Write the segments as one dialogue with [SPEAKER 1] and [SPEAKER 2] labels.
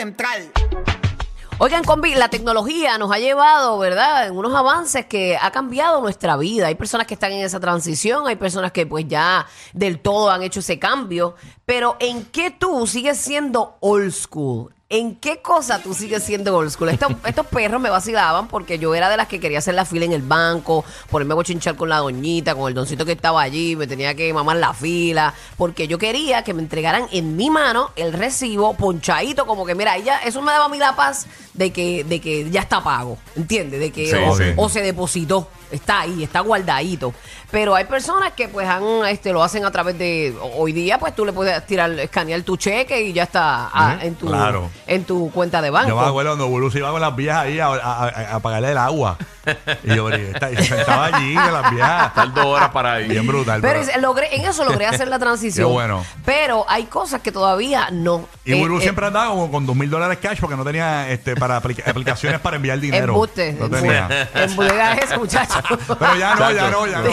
[SPEAKER 1] Central.
[SPEAKER 2] Oigan, combi, la tecnología nos ha llevado, ¿verdad?, en unos avances que ha cambiado nuestra vida. Hay personas que están en esa transición, hay personas que pues ya del todo han hecho ese cambio. Pero ¿en qué tú sigues siendo old school? ¿En qué cosa tú sigues siendo old school? Estos, estos perros me vacilaban porque yo era de las que quería hacer la fila en el banco, ponerme a bochinchar con la doñita, con el doncito que estaba allí, me tenía que mamar la fila, porque yo quería que me entregaran en mi mano el recibo ponchadito, como que mira, ella, eso me daba a mí la paz de que, de que ya está pago, ¿entiendes? De que
[SPEAKER 3] Sí,
[SPEAKER 2] o,
[SPEAKER 3] sí.
[SPEAKER 2] o se depositó, está ahí, está guardadito. Pero hay personas que pues han, este, lo hacen a través de, hoy día pues tú le puedes tirar, escanear tu cheque y ya está ah, en tu
[SPEAKER 3] claro.
[SPEAKER 2] en tu cuenta de banco.
[SPEAKER 3] Yo me acuerdo cuando Bulu se iba con las viejas ahí a, a, a- a pagarle el agua. Y yo, se sentaba allí con las viejas.
[SPEAKER 4] Estar dos horas para ahí.
[SPEAKER 3] Bien brutal.
[SPEAKER 2] Pero logré, en eso logré hacer la transición.
[SPEAKER 3] Qué bueno.
[SPEAKER 2] Pero hay cosas que todavía no.
[SPEAKER 3] y
[SPEAKER 2] Eh,
[SPEAKER 3] Bulu
[SPEAKER 2] eh,
[SPEAKER 3] siempre andaba como con dos mil dólares cash porque no tenía este para aplica- aplicaciones para enviar dinero.
[SPEAKER 2] Embuste.
[SPEAKER 3] No tenía.
[SPEAKER 2] Embudega eso, muchacho.
[SPEAKER 3] Pero ya no, ya no, ya no.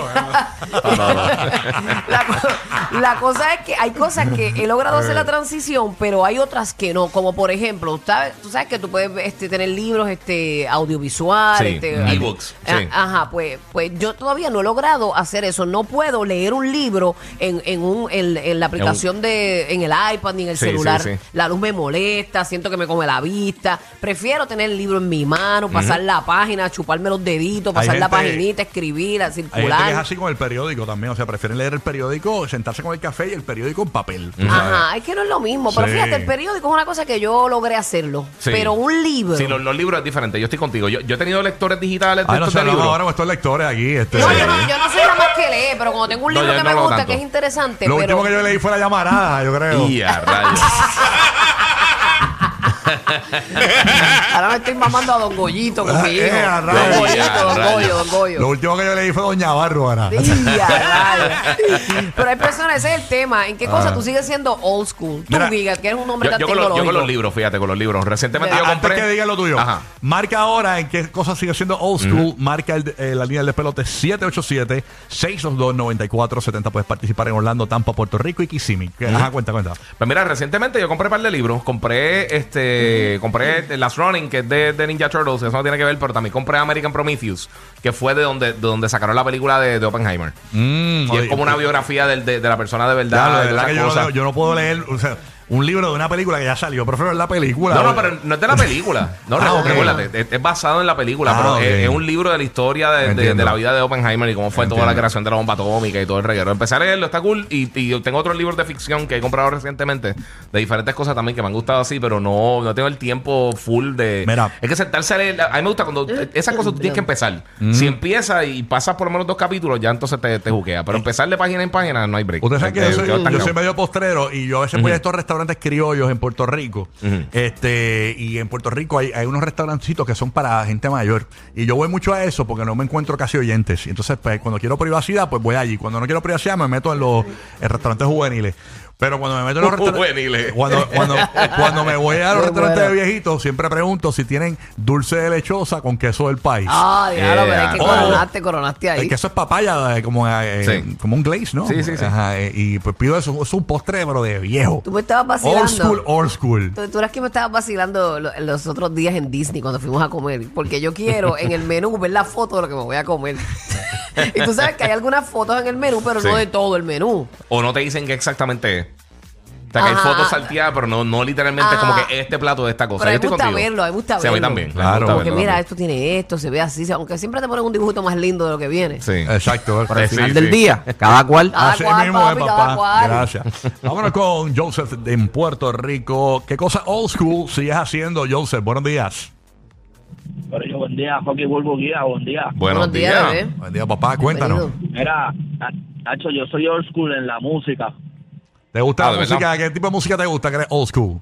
[SPEAKER 2] la, co- la cosa es que hay cosas que he logrado hacer la transición, pero hay otras que no. Como por ejemplo, ¿sabes? tú sabes que tú puedes este, tener libros este, audiovisuales.
[SPEAKER 4] Sí,
[SPEAKER 2] este,
[SPEAKER 4] ebooks,
[SPEAKER 2] Ah,
[SPEAKER 4] sí.
[SPEAKER 2] Ajá, pues, pues yo todavía no he logrado hacer eso. No puedo leer un libro en, en, un, en, en la aplicación de en el iPad ni en el
[SPEAKER 4] Sí,
[SPEAKER 2] celular.
[SPEAKER 4] sí.
[SPEAKER 2] La luz me molesta, siento que me come la vista. Prefiero tener el libro en mi mano, pasar la página, chuparme los deditos, pasar la
[SPEAKER 3] gente-
[SPEAKER 2] paginita, escribir,
[SPEAKER 3] Hay gente
[SPEAKER 2] circular.
[SPEAKER 3] que es así con el periódico también. O sea, prefieren leer el periódico, sentarse con el café y el periódico en papel.
[SPEAKER 2] Ajá, es que no es lo mismo. Pero fíjate, el periódico es una cosa que yo logré hacerlo. Pero un libro.
[SPEAKER 4] Sí, los, los libros es diferente. Yo estoy contigo. Yo, yo he tenido lectores digitales de
[SPEAKER 3] Ay, no
[SPEAKER 4] estos
[SPEAKER 3] sé,
[SPEAKER 4] de
[SPEAKER 3] hablamos
[SPEAKER 4] libros.
[SPEAKER 3] ahora con estos lectores aquí. Este,
[SPEAKER 2] No, yo no, yo no soy la más que lee, pero cuando tengo un
[SPEAKER 4] No,
[SPEAKER 2] libro
[SPEAKER 4] yo
[SPEAKER 2] que
[SPEAKER 4] no
[SPEAKER 2] me
[SPEAKER 4] lo
[SPEAKER 2] gusta,
[SPEAKER 4] tanto.
[SPEAKER 2] que es interesante,
[SPEAKER 3] Lo
[SPEAKER 2] pero.
[SPEAKER 3] último que yo leí fue la llamarada, yo creo.
[SPEAKER 4] Y a rayos.
[SPEAKER 2] Ahora me estoy mamando a Don Goyito con mi hijo.
[SPEAKER 3] Eh, a
[SPEAKER 2] Don
[SPEAKER 3] rayos.
[SPEAKER 2] Goyito, Don. Goyo, Don Goyo.
[SPEAKER 3] Lo último que yo leí fue Doña Bárbara.
[SPEAKER 2] Sí, a rayos. Pero hay personas, ese es el tema. ¿En qué cosa tú sigues siendo old school? Tú,
[SPEAKER 3] Ah. Mira,
[SPEAKER 2] Giga, que eres un hombre
[SPEAKER 4] Yo,
[SPEAKER 2] tan
[SPEAKER 4] yo con los, yo con los libros, fíjate, con los libros. Recientemente yo
[SPEAKER 3] Antes
[SPEAKER 4] compré.
[SPEAKER 3] que diga lo tuyo,
[SPEAKER 4] Ajá.
[SPEAKER 3] marca ahora en qué cosa sigue siendo old school. Marca el- eh, la línea del pelote 787-622-9470. Puedes participar en Orlando, Tampa, Puerto Rico y Kissimmee. Que- Ajá, cuenta, cuenta.
[SPEAKER 4] Pues mira, recientemente yo compré un par de libros. Compré este. Compré The Last Running, que es de, de Ninja Turtles. Eso no tiene que ver, pero también compré American Prometheus, que fue de donde, de donde sacaron la película de, de Oppenheimer. y es como una biografía de, de la persona de
[SPEAKER 3] Ya,
[SPEAKER 4] verdad.
[SPEAKER 3] lo de
[SPEAKER 4] y
[SPEAKER 3] verdad que yo, yo no puedo leer o sea, un libro de una película que ya salió. Prefiero ver la película.
[SPEAKER 4] No, no, pero no es de la película. No,
[SPEAKER 3] Ah,
[SPEAKER 4] recuérdate, es, es basado en la película,
[SPEAKER 3] Ah,
[SPEAKER 4] pero es, es un libro de la historia de, de-
[SPEAKER 3] Entiendo.
[SPEAKER 4] de la vida de Oppenheimer y cómo fue toda la creación de la bomba atómica y todo el reguero. Empecé a leerlo, está cool. Y, y yo tengo otros libros de ficción que he comprado recientemente de diferentes cosas también que me han gustado así, pero no, no tengo el tiempo full de.
[SPEAKER 3] Mira.
[SPEAKER 4] Es que sentarse a leer. A mí me gusta cuando. Esas cosas tú tienes que empezar.
[SPEAKER 3] Mm.
[SPEAKER 4] Si empiezas y pasas por lo menos dos capítulos, ya entonces te, te juquea. Pero empezar de página en página no hay break.
[SPEAKER 3] Ustedes saben que yo soy,
[SPEAKER 4] te vas
[SPEAKER 3] yo soy medio postrero y yo a veces voy a estos restaurantes criollos en Puerto Rico. este Y en Puerto Rico hay, hay unos restaurancitos que son para gente mayor. Y yo voy mucho a eso porque no me encuentro casi oyentes. Y entonces, pues, cuando quiero privacidad, pues voy allí. Cuando no quiero privacidad, me meto en los en restaurantes juveniles. Pero cuando me meto en los restaurantes. Cuando, cuando, cuando me voy a los restaurantes de viejitos, siempre pregunto si tienen dulce de lechosa con queso del país.
[SPEAKER 2] Ah, diablo, pero es que
[SPEAKER 3] Oh.
[SPEAKER 2] coronaste, coronaste ahí.
[SPEAKER 3] El queso es papaya, eh, como, eh,
[SPEAKER 4] Sí.
[SPEAKER 3] como un glaze, ¿no?
[SPEAKER 4] Sí, sí, sí.
[SPEAKER 3] Ajá, eh, y pues pido eso. Es un postre, pero de viejo.
[SPEAKER 2] Tú me estabas vacilando.
[SPEAKER 3] Old school, old school.
[SPEAKER 2] Tú, tú eras que me estabas vacilando lo- los otros días en Disney cuando fuimos a comer. Porque yo quiero en el menú ver la foto de lo que me voy a comer. y tú sabes que hay algunas fotos en el menú, pero
[SPEAKER 4] Sí.
[SPEAKER 2] no de todo el menú.
[SPEAKER 4] O no te dicen qué exactamente es. O sea, que hay
[SPEAKER 2] Ajá.
[SPEAKER 4] fotos salteadas, pero no, no literalmente
[SPEAKER 2] Ajá.
[SPEAKER 4] como que este plato de esta cosa.
[SPEAKER 2] Pero a mí
[SPEAKER 4] Yo estoy
[SPEAKER 2] me gusta
[SPEAKER 4] contigo.
[SPEAKER 2] verlo, a mí me gusta
[SPEAKER 4] Sí, a mí
[SPEAKER 2] verlo.
[SPEAKER 4] también. a mí me
[SPEAKER 3] Claro.
[SPEAKER 2] Porque
[SPEAKER 4] verlo
[SPEAKER 2] mira,
[SPEAKER 4] también.
[SPEAKER 2] esto tiene esto, se ve así. Aunque siempre te ponen un dibujito más lindo de lo que viene.
[SPEAKER 4] Sí.
[SPEAKER 3] Exacto.
[SPEAKER 5] Para el
[SPEAKER 4] Sí,
[SPEAKER 5] final
[SPEAKER 4] sí.
[SPEAKER 5] del día, cada cual.
[SPEAKER 2] Cada
[SPEAKER 3] Así
[SPEAKER 2] cual,
[SPEAKER 3] mismo
[SPEAKER 2] papi,
[SPEAKER 3] es,
[SPEAKER 2] cada
[SPEAKER 3] papá.
[SPEAKER 2] cual.
[SPEAKER 3] Gracias. Vámonos con Joseph de- en Puerto Rico. ¿Qué cosa old school sigues haciendo, Joseph? Buenos días.
[SPEAKER 6] Pero yo, buen día, Joaquín Bulbo Guía, buen día.
[SPEAKER 4] Buenos,
[SPEAKER 2] Buenos días.
[SPEAKER 3] Buen día, papá. Cuéntanos.
[SPEAKER 6] Mira, Nacho, yo soy old school en la música.
[SPEAKER 3] ¿Te gusta
[SPEAKER 4] Ah,
[SPEAKER 3] la
[SPEAKER 4] ¿de
[SPEAKER 3] música?
[SPEAKER 4] verdad?
[SPEAKER 3] ¿Qué tipo de música te gusta que eres old school?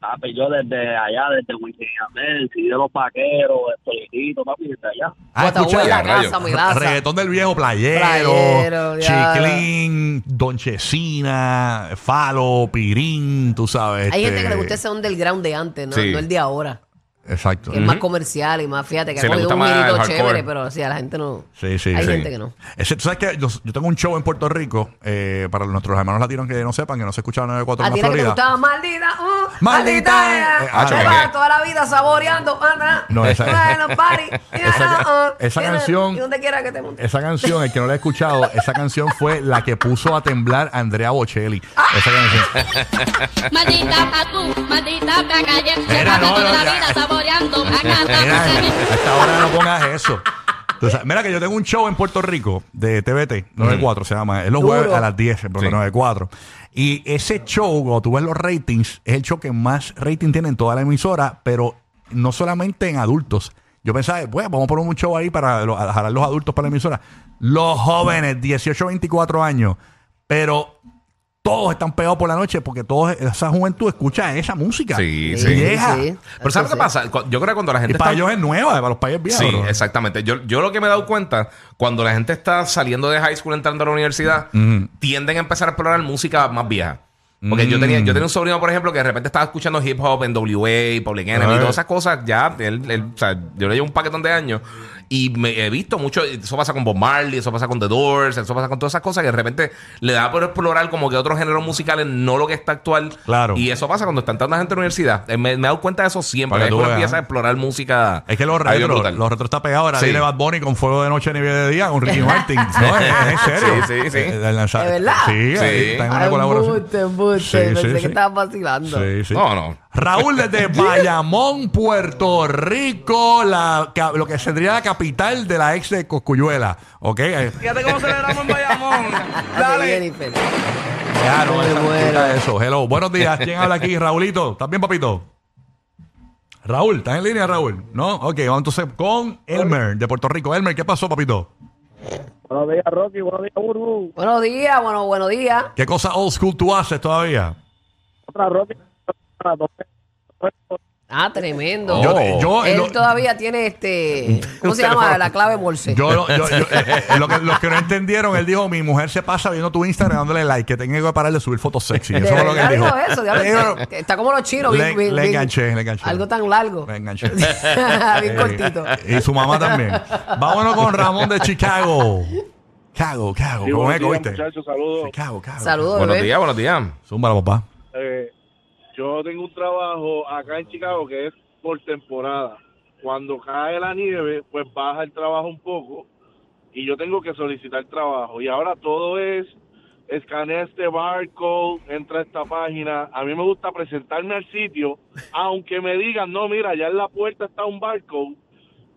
[SPEAKER 6] Papi, yo desde allá, desde Yandel, CD de los vaqueros, el Politito, papi, desde allá.
[SPEAKER 3] Ah, escucha,
[SPEAKER 4] rayo.
[SPEAKER 2] casa,
[SPEAKER 3] reggaetón del viejo, playero,
[SPEAKER 2] Playero,
[SPEAKER 3] chiclín, donchecina, falo, pirín, tú sabes.
[SPEAKER 2] Hay
[SPEAKER 3] este,
[SPEAKER 2] gente que le gusta ese underground de antes, ¿no?
[SPEAKER 4] Sí.
[SPEAKER 2] No el de ahora.
[SPEAKER 3] Exacto.
[SPEAKER 2] Que es más comercial y más, fíjate, que ha
[SPEAKER 4] le
[SPEAKER 2] cogido
[SPEAKER 4] gusta
[SPEAKER 2] un
[SPEAKER 4] más el
[SPEAKER 2] girito
[SPEAKER 4] hardcore.
[SPEAKER 2] chévere, pero sí, a la gente no.
[SPEAKER 3] Sí, sí,
[SPEAKER 2] Hay
[SPEAKER 3] sí.
[SPEAKER 2] gente que no.
[SPEAKER 3] Ese, tú sabes que yo, yo tengo un show en Puerto Rico, eh, para nuestros hermanos latinos que no sepan, que no se escucha 94
[SPEAKER 2] A
[SPEAKER 3] en
[SPEAKER 2] ti
[SPEAKER 3] la
[SPEAKER 2] era que te
[SPEAKER 3] Florida.
[SPEAKER 2] gustaba maldita, uh,
[SPEAKER 3] Maldita,
[SPEAKER 2] maldita,
[SPEAKER 3] eh,
[SPEAKER 2] eh,
[SPEAKER 3] ah,
[SPEAKER 2] toda la vida saboreando.
[SPEAKER 3] No, esa-
[SPEAKER 2] Bueno, party,
[SPEAKER 3] esa- esa
[SPEAKER 2] Mira,
[SPEAKER 3] canción-
[SPEAKER 2] Y donde quiera que te montes.
[SPEAKER 3] Esa canción, el que no la ha escuchado, esa canción fue la que puso a temblar a Andrea Bocelli. Esa canción.
[SPEAKER 7] Maldita tú, maldita te calle,
[SPEAKER 3] Mira, no,
[SPEAKER 7] toda
[SPEAKER 3] no,
[SPEAKER 7] la
[SPEAKER 3] ya.
[SPEAKER 7] vida saboreando,
[SPEAKER 3] Mira,
[SPEAKER 7] bacata,
[SPEAKER 3] a esta hora no pongas eso. Tú sabes, mira que yo tengo un show en Puerto Rico de TVT, 94 se llama. Es los
[SPEAKER 2] Duro.
[SPEAKER 3] jueves a las 10, pero
[SPEAKER 4] Sí.
[SPEAKER 3] 94. Y ese show, cuando tú ves los ratings, es el show que más rating tiene en toda la emisora, pero no solamente en adultos. Yo pensaba, bueno, vamos a poner un show ahí para lo- a jalar los adultos para la emisora. Los jóvenes, 18, 24 años. Pero todos están pegados por la noche porque toda esa juventud escucha esa música.
[SPEAKER 4] Sí,
[SPEAKER 2] Sí,
[SPEAKER 4] sí.
[SPEAKER 3] Vieja.
[SPEAKER 2] sí.
[SPEAKER 4] Pero ¿sabes qué
[SPEAKER 2] sí.
[SPEAKER 4] pasa? Yo creo que cuando la
[SPEAKER 3] Y
[SPEAKER 4] gente
[SPEAKER 3] para
[SPEAKER 4] está...
[SPEAKER 3] ellos es nueva, para los países viejos.
[SPEAKER 4] Sí,
[SPEAKER 3] bro.
[SPEAKER 4] exactamente. Yo, yo lo que me he dado cuenta, cuando la gente está saliendo de high school entrando a la universidad, tienden a empezar a explorar música más vieja. Porque yo tenía yo tenía un sobrino, por ejemplo, que de repente estaba escuchando hip hop en WA, Public Enemy, todas esas cosas. Ya, él, él- o sea, yo le llevo un paquetón de años y me he visto mucho. Eso pasa con Bob Marley, eso pasa con The Doors, eso pasa con todas esas cosas que de repente le da por explorar como que otros géneros musicales, no lo que está actual.
[SPEAKER 3] Claro.
[SPEAKER 4] Y eso pasa cuando está entrando la gente a la universidad. Eh, Me, me he dado cuenta de eso siempre.
[SPEAKER 3] Para que
[SPEAKER 4] Es
[SPEAKER 3] tú
[SPEAKER 4] cuando
[SPEAKER 3] veas.
[SPEAKER 4] empieza a explorar música.
[SPEAKER 3] Es que los
[SPEAKER 4] brutal.
[SPEAKER 3] los retros está pegado. Ahora
[SPEAKER 4] Sí.
[SPEAKER 3] viene Bad Bunny con Fuego de Noche, Nivel de Día, con Ricky Martin. No, es, es en serio.
[SPEAKER 4] Sí, sí, sí.
[SPEAKER 3] Eh, lanza-
[SPEAKER 2] ¿De verdad?
[SPEAKER 3] Sí,
[SPEAKER 4] Sí.
[SPEAKER 3] ahí está en una
[SPEAKER 2] Ay,
[SPEAKER 3] colaboración.
[SPEAKER 2] embuste, embuste.
[SPEAKER 3] Sí,
[SPEAKER 2] Pensé
[SPEAKER 3] sí,
[SPEAKER 2] que estabas vacilando.
[SPEAKER 3] Sí, sí.
[SPEAKER 4] No, no.
[SPEAKER 3] Raúl desde Bayamón, Puerto Rico, la, ca- lo que sería la capital de la ex de Coscuyuela. ¿Ok? Eh,
[SPEAKER 4] Fíjate cómo celebramos en Bayamón.
[SPEAKER 2] Dale. Jennifer.
[SPEAKER 3] Ya, no,
[SPEAKER 2] Me
[SPEAKER 3] esa- quita eso. Hello. Buenos días. ¿Quién habla aquí? Raulito. ¿Estás bien, papito? Raúl, ¿estás en línea, Raúl? ¿No? Ok, vamos entonces con Elmer de Puerto Rico. Elmer, ¿qué pasó, papito?
[SPEAKER 6] Buenos días, Rocky, buenos días, Burbu.
[SPEAKER 2] Buenos días, bueno, buenos días.
[SPEAKER 3] ¿Qué cosa old school tú haces todavía?
[SPEAKER 6] Otra Rocky.
[SPEAKER 2] Ah, tremendo.
[SPEAKER 3] Yo- yo-
[SPEAKER 2] Él
[SPEAKER 3] lo-
[SPEAKER 2] todavía tiene este. ¿Cómo se llama? La clave Morse.
[SPEAKER 3] Yo, yo- yo- yo- eh, eh, lo que, los que no entendieron, él dijo, mi mujer se pasa viendo tu Instagram dándole like, que tengo que parar de subir fotos sexy. Eso fue lo que él dijo.
[SPEAKER 2] dijo eso, diablo,
[SPEAKER 3] Digo,
[SPEAKER 2] que- Está como los chinos,
[SPEAKER 3] Le-
[SPEAKER 2] bien, bien-
[SPEAKER 3] le
[SPEAKER 2] bien-
[SPEAKER 3] enganché, le enganché.
[SPEAKER 2] Algo tan largo.
[SPEAKER 3] Me enganché.
[SPEAKER 2] bien
[SPEAKER 3] Eh,
[SPEAKER 2] cortito.
[SPEAKER 3] Y su mamá también. Vámonos con Ramón de Chicago. Chicago, Chicago.
[SPEAKER 6] Sí,
[SPEAKER 3] ¿Cómo
[SPEAKER 6] buenos días, muchachos, saludos.
[SPEAKER 3] Chicago, Chicago.
[SPEAKER 2] Saludos,
[SPEAKER 4] Buenos
[SPEAKER 2] bebé.
[SPEAKER 4] días, buenos días.
[SPEAKER 3] Zúmbala, papá.
[SPEAKER 6] Yo tengo un trabajo acá en Chicago que es por temporada. Cuando cae la nieve, pues baja el trabajo un poco y yo tengo que solicitar trabajo. Y ahora todo es escanea este barcode, entra a esta página. A mí me gusta presentarme al sitio, aunque me digan, no, mira, ya en la puerta está un barcode,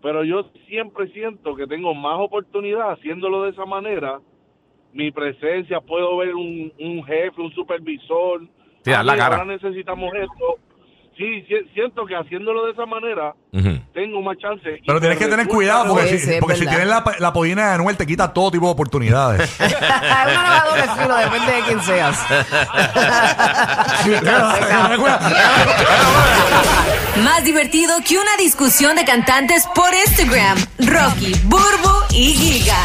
[SPEAKER 6] pero yo siempre siento que tengo más oportunidad haciéndolo de esa manera. Mi presencia, puedo ver un jefe, un supervisor.
[SPEAKER 4] Sí, dar la
[SPEAKER 6] Ah, mira,
[SPEAKER 4] cara.
[SPEAKER 6] Ahora necesitamos esto. Sí, si- siento que haciéndolo de esa manera tengo más chance.
[SPEAKER 3] Pero tienes que tener cuidado porque,
[SPEAKER 2] Sí,
[SPEAKER 3] si,
[SPEAKER 2] sí,
[SPEAKER 3] porque si tienes la, la pollina de Anuel te quita todo tipo de oportunidades.
[SPEAKER 2] es una doble filo, depende de quién seas.
[SPEAKER 8] Más divertido que una discusión de cantantes por Instagram. Rocky, Burbu y Giga.